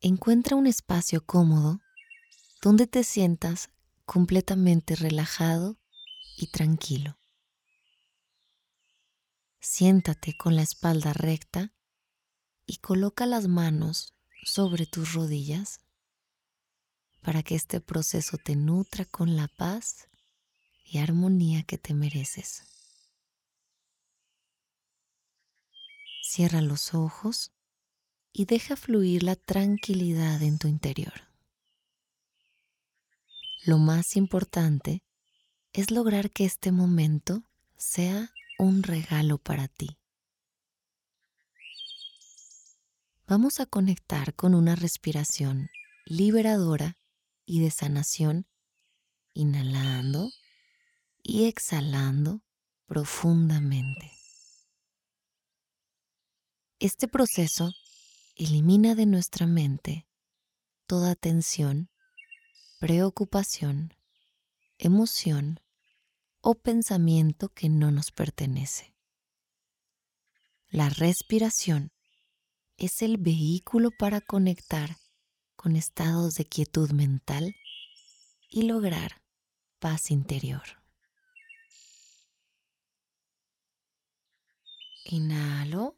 Encuentra un espacio cómodo donde te sientas completamente relajado y tranquilo. Siéntate con la espalda recta y coloca las manos sobre tus rodillas para que este proceso te nutra con la paz y armonía que te mereces. Cierra los ojos y deja fluir la tranquilidad en tu interior. Lo más importante es lograr que este momento sea un regalo para ti. Vamos a conectar con una respiración liberadora y de sanación, inhalando y exhalando profundamente. Este proceso elimina de nuestra mente toda tensión, preocupación, emoción o pensamiento que no nos pertenece. La respiración es el vehículo para conectar con estados de quietud mental y lograr paz interior. Inhalo.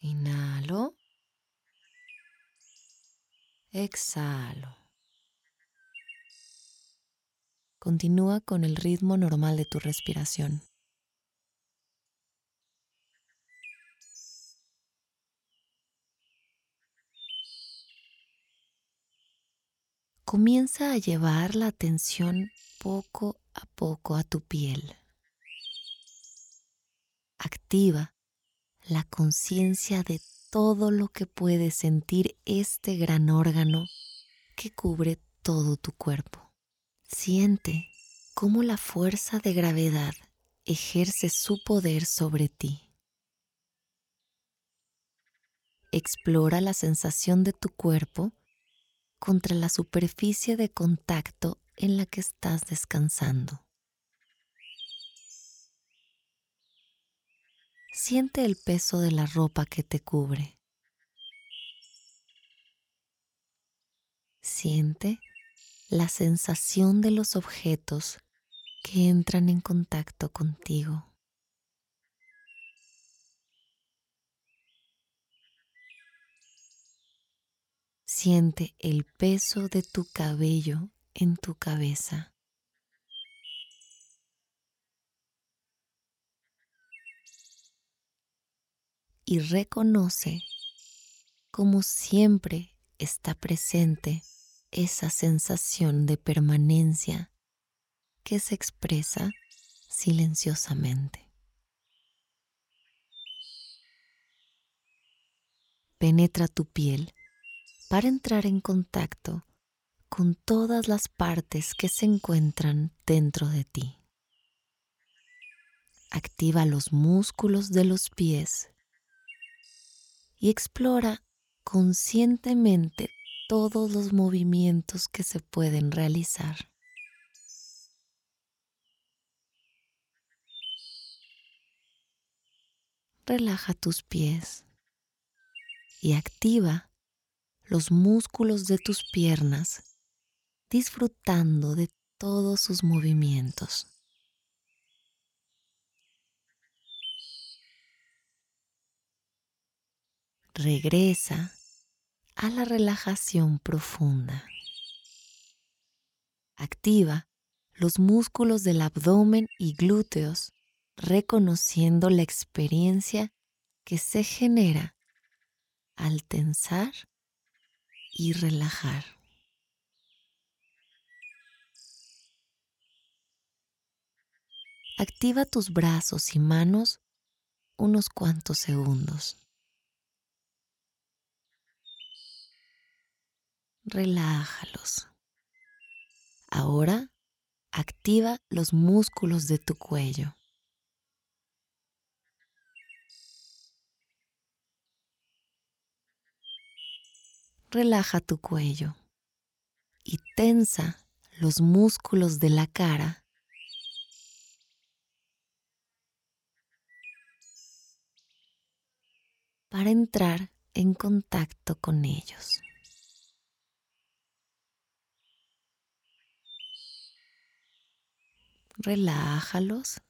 Inhalo. Exhalo. Continúa con el ritmo normal de tu respiración. Comienza a llevar la atención poco a poco a tu piel. Activa la conciencia de todo lo que puede sentir este gran órgano que cubre todo tu cuerpo. Siente cómo la fuerza de gravedad ejerce su poder sobre ti. Explora la sensación de tu cuerpo contra la superficie de contacto en la que estás descansando. Siente el peso de la ropa que te cubre. Siente la sensación de los objetos que entran en contacto contigo. Siente el peso de tu cabello en tu cabeza. Y reconoce como siempre está presente esa sensación de permanencia que se expresa silenciosamente. Penetra tu piel para entrar en contacto con todas las partes que se encuentran dentro de ti. Activa los músculos de los pies y explora conscientemente todos los movimientos que se pueden realizar. Relaja tus pies y activa los músculos de tus piernas disfrutando de todos sus movimientos. Regresa a la relajación profunda. Activa los músculos del abdomen y glúteos, reconociendo la experiencia que se genera al tensar y relajar. Activa tus brazos y manos unos cuantos segundos. Relájalos. Ahora activa los músculos de tu cuello. Relaja tu cuello y tensa los músculos de la cara para entrar en contacto con ellos. Relájalos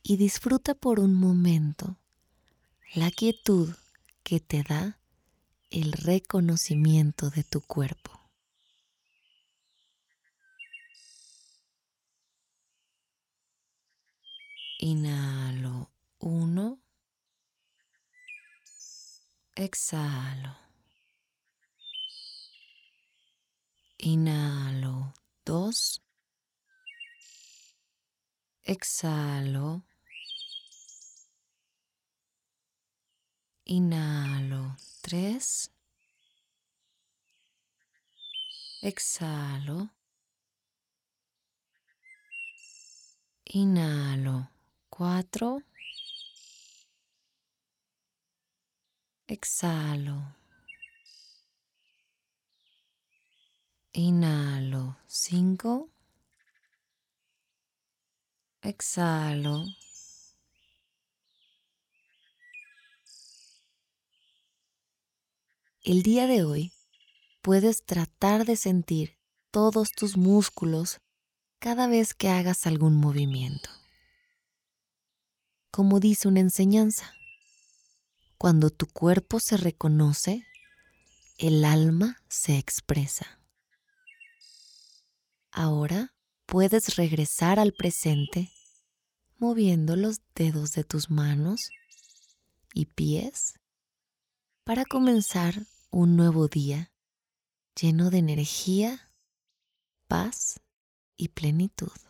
y disfruta por un momento la quietud que te da el reconocimiento de tu cuerpo. Inhalo uno. Exhalo. Inhalo dos. Exhalo. Inhalo tres. Exhalo. Inhalo cuatro. Exhalo. Inhalo cinco. Exhalo. El día de hoy puedes tratar de sentir todos tus músculos cada vez que hagas algún movimiento como dice una enseñanza. Cuando tu cuerpo se reconoce, el alma se expresa. Ahora puedes regresar al presente moviendo los dedos de tus manos y pies para comenzar un nuevo día lleno de energía, paz y plenitud.